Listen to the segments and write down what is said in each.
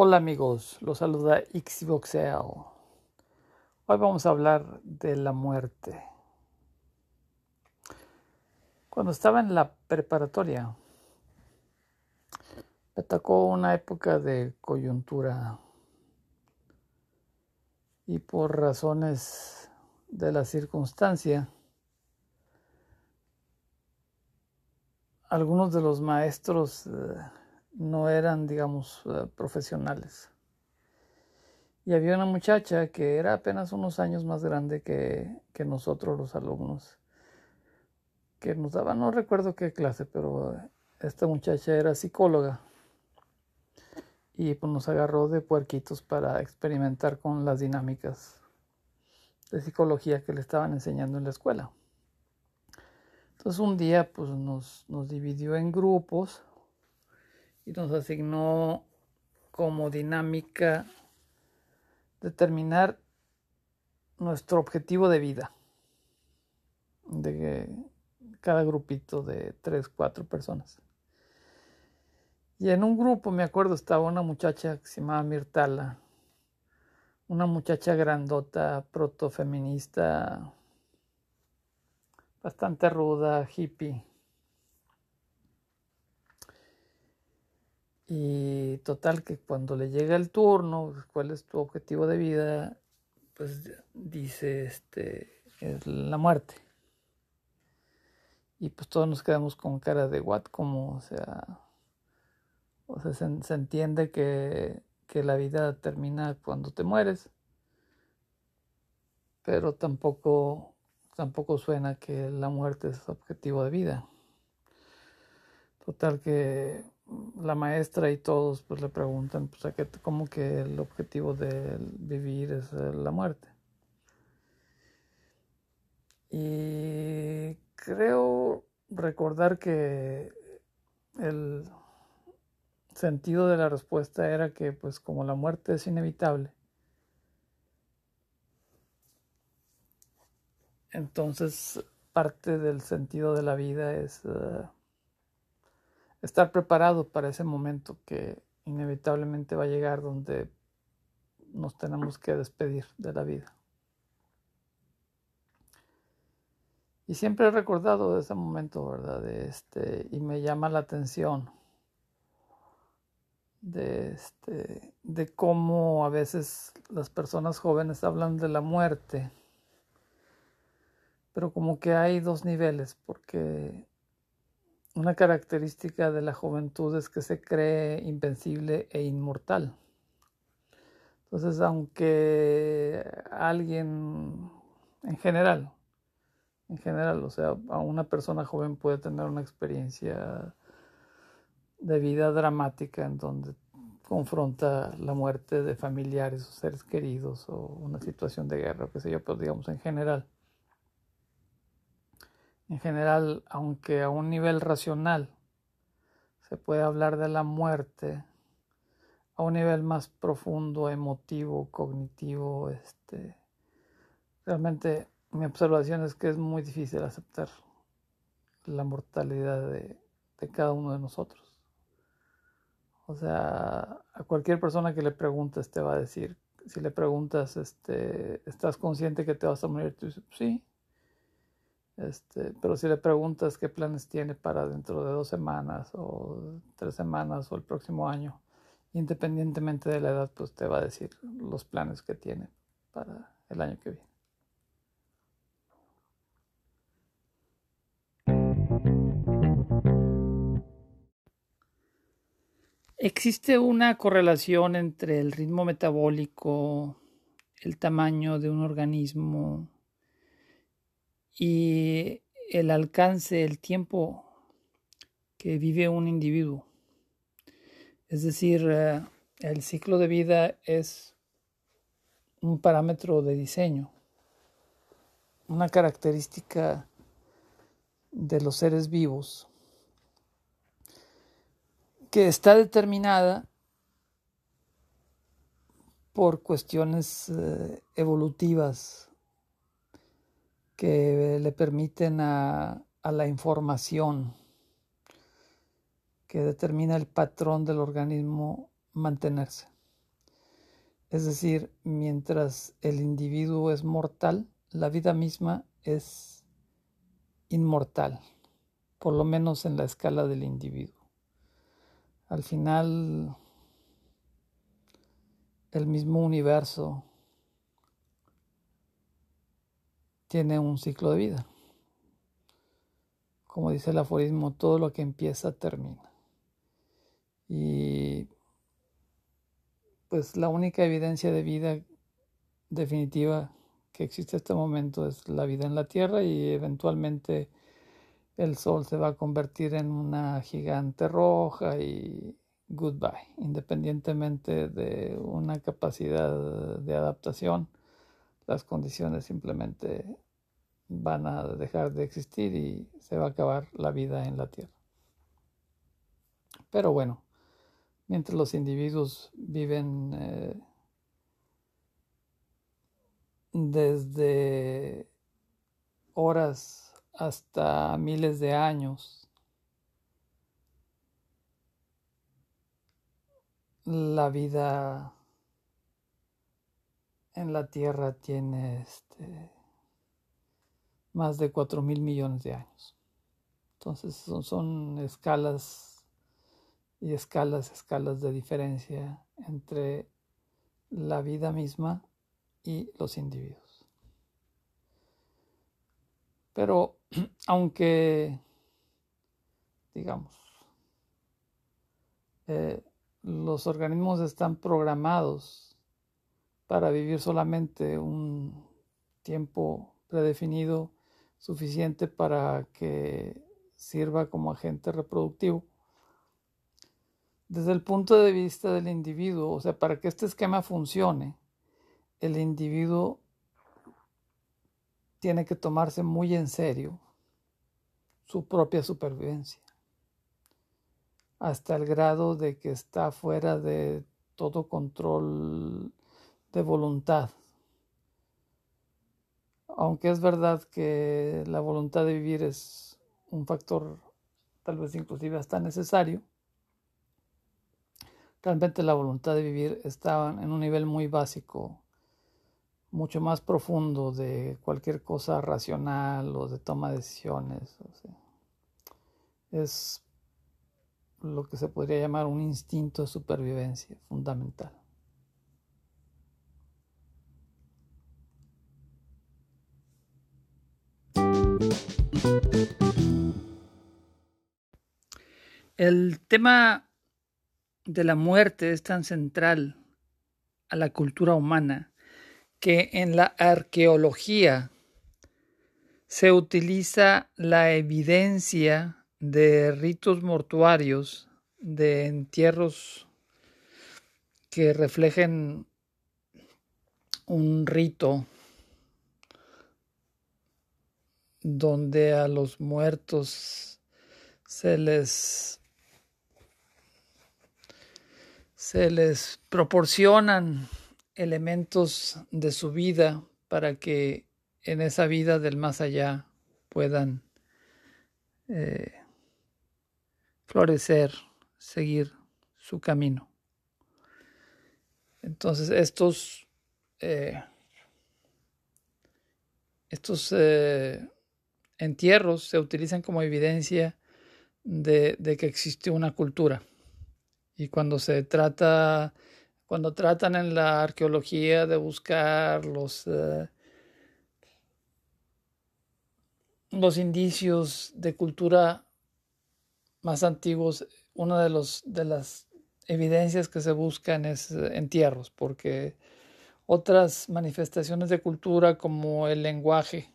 Hola amigos, los saluda Xboxel. Hoy vamos a hablar de la muerte. Cuando estaba en la preparatoria, me tocó una época de coyuntura y por razones de la circunstancia, algunos de los maestros eh, no eran, digamos, eh, profesionales. Y había una muchacha que era apenas unos años más grande que, que nosotros los alumnos, que nos daba, no recuerdo qué clase, pero esta muchacha era psicóloga y pues nos agarró de puerquitos para experimentar con las dinámicas de psicología que le estaban enseñando en la escuela. Entonces un día pues nos, nos dividió en grupos y nos asignó como dinámica determinar nuestro objetivo de vida de cada grupito de tres, cuatro personas. Y en un grupo, me acuerdo, estaba una muchacha que se llamaba Mirtala, una muchacha grandota, protofeminista, bastante ruda, hippie. Y total que cuando le llega el turno, cuál es tu objetivo de vida, pues dice este es la muerte. Y pues todos nos quedamos con cara de what, como, o sea, o sea, se, entiende que, que la vida termina cuando te mueres, pero tampoco, tampoco suena que la muerte es objetivo de vida. Total que la maestra y todos pues le preguntan pues qué, cómo que el objetivo de vivir es eh, la muerte. Y creo recordar que el sentido de la respuesta era que pues como la muerte es inevitable, entonces parte del sentido de la vida es uh, estar preparado para ese momento que inevitablemente va a llegar donde nos tenemos que despedir de la vida. Y siempre he recordado ese momento, ¿verdad? De este, y me llama la atención de, este, de cómo a veces las personas jóvenes hablan de la muerte, pero como que hay dos niveles, porque una característica de la juventud es que se cree invencible e inmortal. Entonces, aunque alguien en general, en general, o sea, a una persona joven puede tener una experiencia de vida dramática en donde confronta la muerte de familiares o seres queridos o una situación de guerra, qué sé yo, pero digamos en general en general, aunque a un nivel racional se puede hablar de la muerte, a un nivel más profundo, emotivo, cognitivo, este, realmente mi observación es que es muy difícil aceptar la mortalidad de, cada uno de nosotros. O sea, a cualquier persona que le preguntes te va a decir, si le preguntas, este, ¿estás consciente que te vas a morir? Tú dices, sí, este, pero si le preguntas qué planes tiene para dentro de dos semanas o tres semanas o el próximo año, independientemente de la edad, pues te va a decir los planes que tiene para el año que viene. Existe una correlación entre el ritmo metabólico, el tamaño de un organismo, y el alcance, el tiempo que vive un individuo. Es decir, eh, el ciclo de vida es un parámetro de diseño, una característica de los seres vivos que está determinada por cuestiones eh, evolutivas que le permiten a, la información que determina el patrón del organismo mantenerse. Es decir, mientras el individuo es mortal, la vida misma es inmortal, por lo menos en la escala del individuo. Al final, el mismo universo tiene un ciclo de vida. Como dice el aforismo, todo lo que empieza termina. Y pues la única evidencia de vida definitiva que existe en este momento es la vida en la Tierra y eventualmente el Sol se va a convertir en una gigante roja y goodbye, independientemente de una capacidad de adaptación, las condiciones simplemente van a dejar de existir y se va a acabar la vida en la Tierra. Pero bueno, mientras los individuos viven eh, desde horas hasta miles de años, la vida en la Tierra tiene este, más de 4 mil millones de años. Entonces son escalas y escalas, escalas de diferencia entre la vida misma y los individuos. Pero aunque, digamos, eh, los organismos están programados para vivir solamente un tiempo predefinido suficiente para que sirva como agente reproductivo, desde el punto de vista del individuo, o sea, para que este esquema funcione, el individuo tiene que tomarse muy en serio su propia supervivencia, hasta el grado de que está fuera de todo control de voluntad. Aunque es verdad que la voluntad de vivir es un factor tal vez inclusive hasta necesario, realmente la voluntad de vivir está en un nivel muy básico, mucho más profundo de cualquier cosa racional o de toma de decisiones. es lo que se podría llamar un instinto de supervivencia fundamental. El tema de la muerte es tan central a la cultura humana que en la arqueología se utiliza la evidencia de ritos mortuarios, de entierros que reflejen un rito donde a los muertos se les se les proporcionan elementos de su vida para que en esa vida del más allá puedan eh, florecer, seguir su camino. Entonces estos, eh, estos eh, entierros se utilizan como evidencia de, que existe una cultura. Y cuando se trata, cuando tratan en la arqueología de buscar los, eh, los indicios de cultura más antiguos, una de, los, de las evidencias que se buscan es eh, entierros, porque otras manifestaciones de cultura como el lenguaje,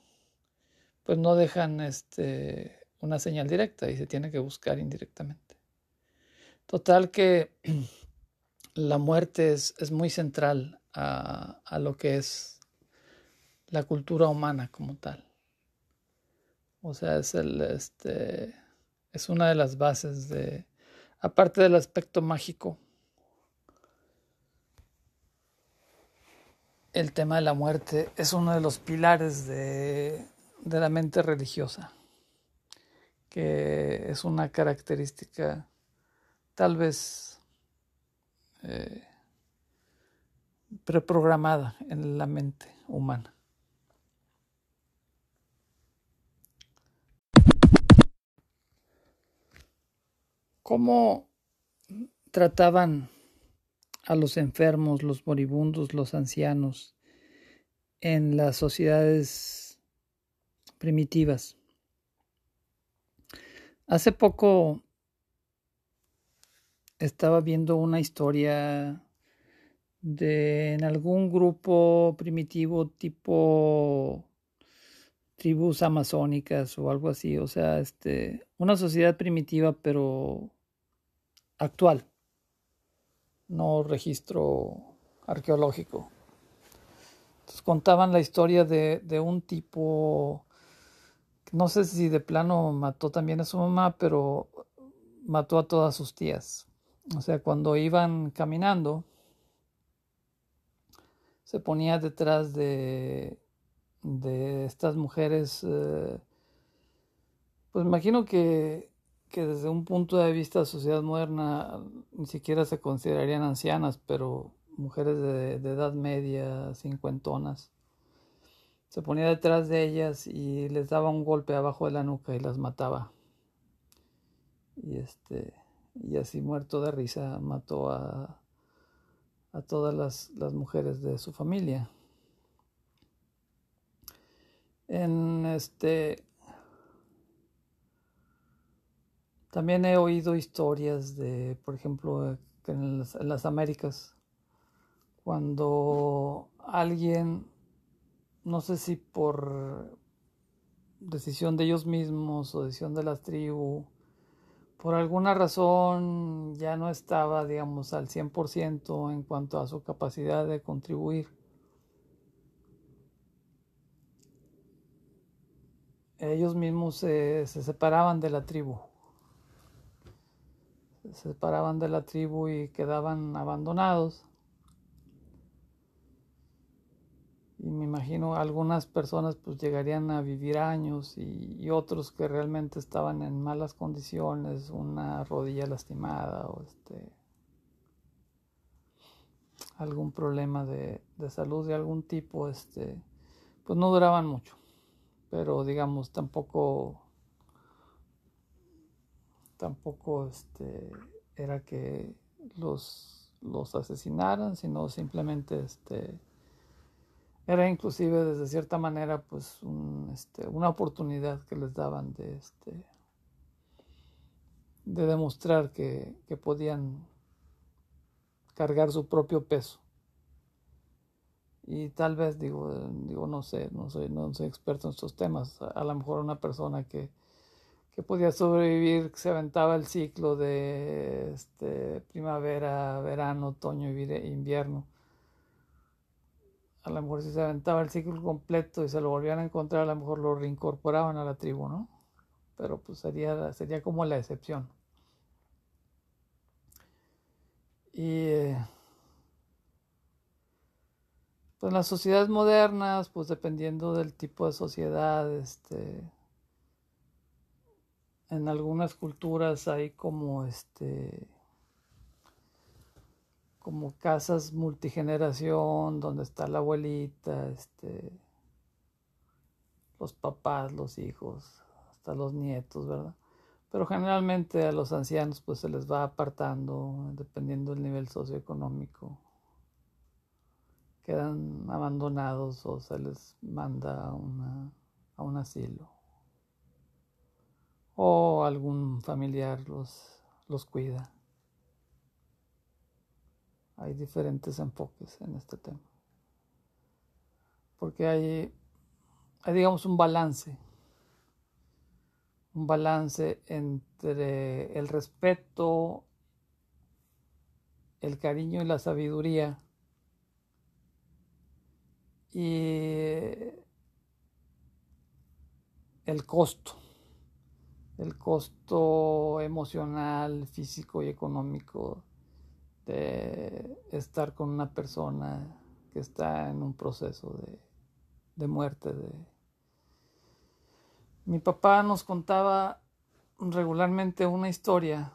pues no dejan este, una señal directa y se tiene que buscar indirectamente. Total que la muerte es, muy central a, lo que es la cultura humana como tal. O sea, es, el, este, es una de las bases de, aparte del aspecto mágico, el tema de la muerte es uno de los pilares de, de la mente religiosa, que es una característica tal vez eh, preprogramada en la mente humana. ¿Cómo trataban a los enfermos, los moribundos, los ancianos en las sociedades primitivas? Hace poco estaba viendo una historia de en algún grupo primitivo tipo tribus amazónicas o algo así, o sea, este, una sociedad primitiva pero actual, no registro arqueológico. Entonces contaban la historia de, de un tipo, no sé si de plano mató también a su mamá, pero mató a todas sus tías. O sea, cuando iban caminando, se ponía detrás de, de estas mujeres, eh, pues imagino que, que, desde un punto de vista de sociedad moderna ni siquiera se considerarían ancianas, pero mujeres de, de edad media, cincuentonas. Se ponía detrás de ellas y les daba un golpe abajo de la nuca y las mataba. Y este y así muerto de risa mató a, a todas las, las, mujeres de su familia. En este también he oído historias de, por ejemplo, en las, en las Américas, cuando alguien, no sé si por decisión de ellos mismos o decisión de las tribus, por alguna razón ya no estaba, digamos, al 100% en cuanto a su capacidad de contribuir. Ellos mismos se, separaban de la tribu. Se separaban de la tribu y quedaban abandonados. Y me imagino algunas personas pues llegarían a vivir años y, otros que realmente estaban en malas condiciones, una rodilla lastimada o este algún problema de, de, salud de algún tipo, este, pues no duraban mucho. Pero digamos tampoco tampoco este era que los los asesinaran, sino simplemente este era inclusive desde cierta manera pues este, una oportunidad que les daban de, este, de demostrar que, podían cargar su propio peso. Y tal vez digo, digo no sé, no soy, no soy experto en estos temas. A, lo mejor una persona que, que podía sobrevivir, que se aventaba el ciclo de este, primavera, verano, otoño y invierno a lo mejor si se aventaba el ciclo completo y se lo volvían a encontrar, a lo mejor lo reincorporaban a la tribu, ¿no? Pero pues sería, sería como la excepción. Y eh, pues en las sociedades modernas, pues dependiendo del tipo de sociedad, este, en algunas culturas hay como este como casas multigeneración, donde está la abuelita, este, los papás, los hijos, hasta los nietos, ¿verdad? Pero generalmente a los ancianos pues se les va apartando dependiendo del nivel socioeconómico. Quedan abandonados o se les manda a, a un asilo. O algún familiar los, los cuida. Hay diferentes enfoques en este tema. Porque hay, digamos, un balance. Un balance entre el respeto, el cariño y la sabiduría. Y el costo, el costo emocional, físico y económico de estar con una persona que está en un proceso de, muerte. De... Mi papá nos contaba regularmente una historia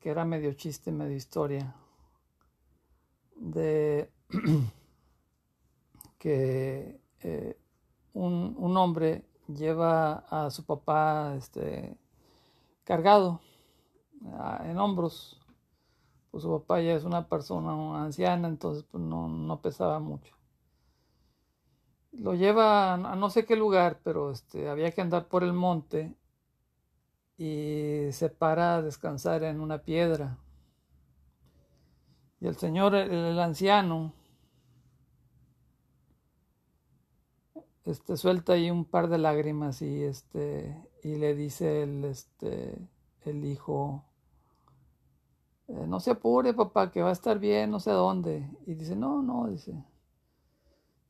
que era medio chiste, medio historia, de que eh, un, un, hombre lleva a su papá este, cargado en hombros. Pues su papá ya es una persona anciana, entonces pues no, no pesaba mucho. Lo lleva a no sé qué lugar, pero este, había que andar por el monte y se para a descansar en una piedra. Y el señor, el, anciano, este, suelta ahí un par de lágrimas y, este, y le dice el, este, el hijo, eh, no se apure papá, que va a estar bien, no sé dónde. Y dice, no, no, dice,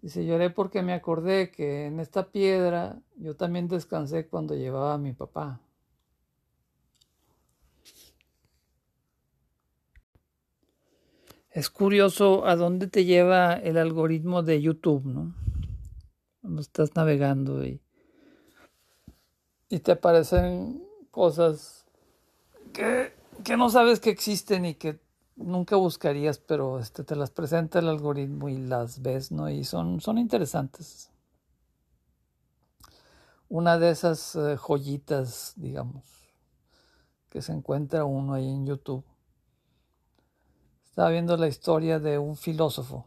dice, lloré porque me acordé que en esta piedra yo también descansé cuando llevaba a mi papá. Es curioso a dónde te lleva el algoritmo de YouTube, ¿no? Cuando estás navegando y, y te aparecen cosas que, que, no sabes que existen y que nunca buscarías, pero este, te las presenta el algoritmo y las ves, ¿no? Y son, son interesantes. Una de esas eh, joyitas, digamos, que se encuentra uno ahí en YouTube estaba viendo la historia de un filósofo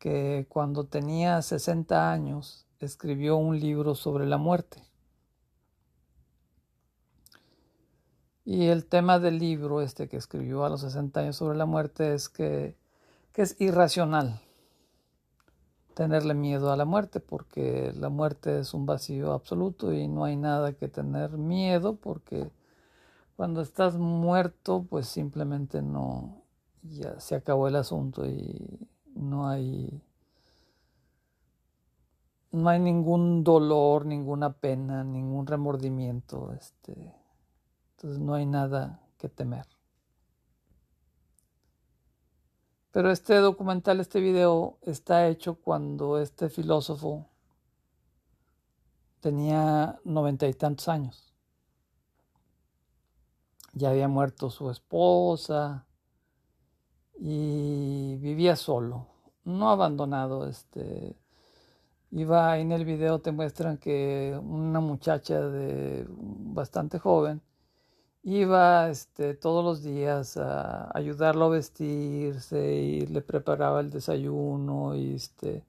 que cuando tenía 60 años escribió un libro sobre la muerte. Y el tema del libro este que escribió a los 60 años sobre la muerte es que, que es irracional tenerle miedo a la muerte porque la muerte es un vacío absoluto y no hay nada que tener miedo porque cuando estás muerto, pues simplemente no, ya se acabó el asunto y no hay, no hay ningún dolor, ninguna pena, ningún remordimiento, este, entonces no hay nada que temer. Pero este documental, este video, está hecho cuando este filósofo tenía noventa y tantos años ya había muerto su esposa y vivía solo, no abandonado. Este, iba en el video te muestran que una muchacha de bastante joven iba este, todos los días a ayudarlo a vestirse y le preparaba el desayuno y este,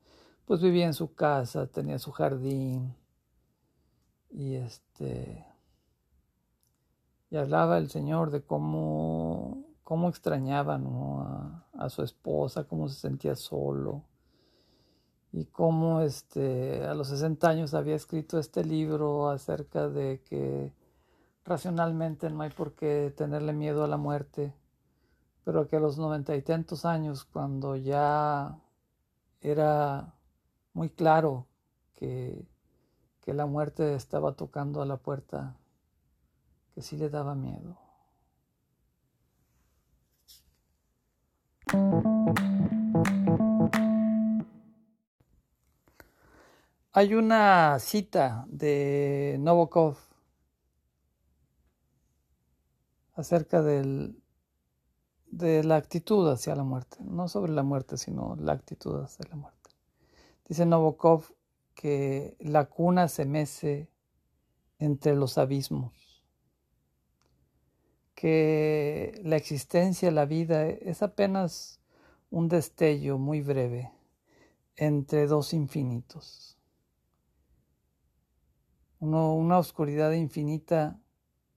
pues vivía en su casa, tenía su jardín y este y hablaba el Señor de cómo, cómo extrañaba a, su esposa, cómo se sentía solo y cómo este, a los 60 años había escrito este libro acerca de que racionalmente no hay por qué tenerle miedo a la muerte, pero que a los noventa y tantos años, cuando ya era muy claro que, que la muerte estaba tocando a la puerta, que sí le daba miedo. Hay una cita de Novokov acerca del, de la actitud hacia la muerte, no sobre la muerte, sino la actitud hacia la muerte. Dice Novokov que la cuna se mece entre los abismos que la existencia, la vida, es apenas un destello muy breve entre dos infinitos. una oscuridad infinita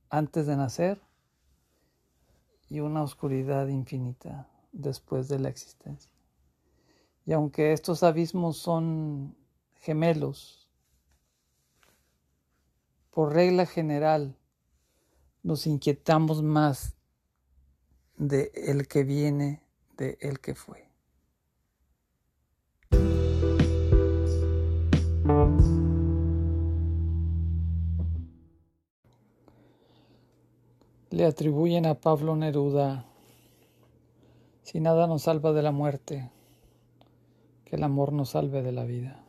antes de nacer y una oscuridad infinita después de la existencia. Y aunque estos abismos son gemelos, por regla general, nos inquietamos más de el que viene, de el que fue. Le atribuyen a Pablo Neruda, si nada nos salva de la muerte, que el amor nos salve de la vida.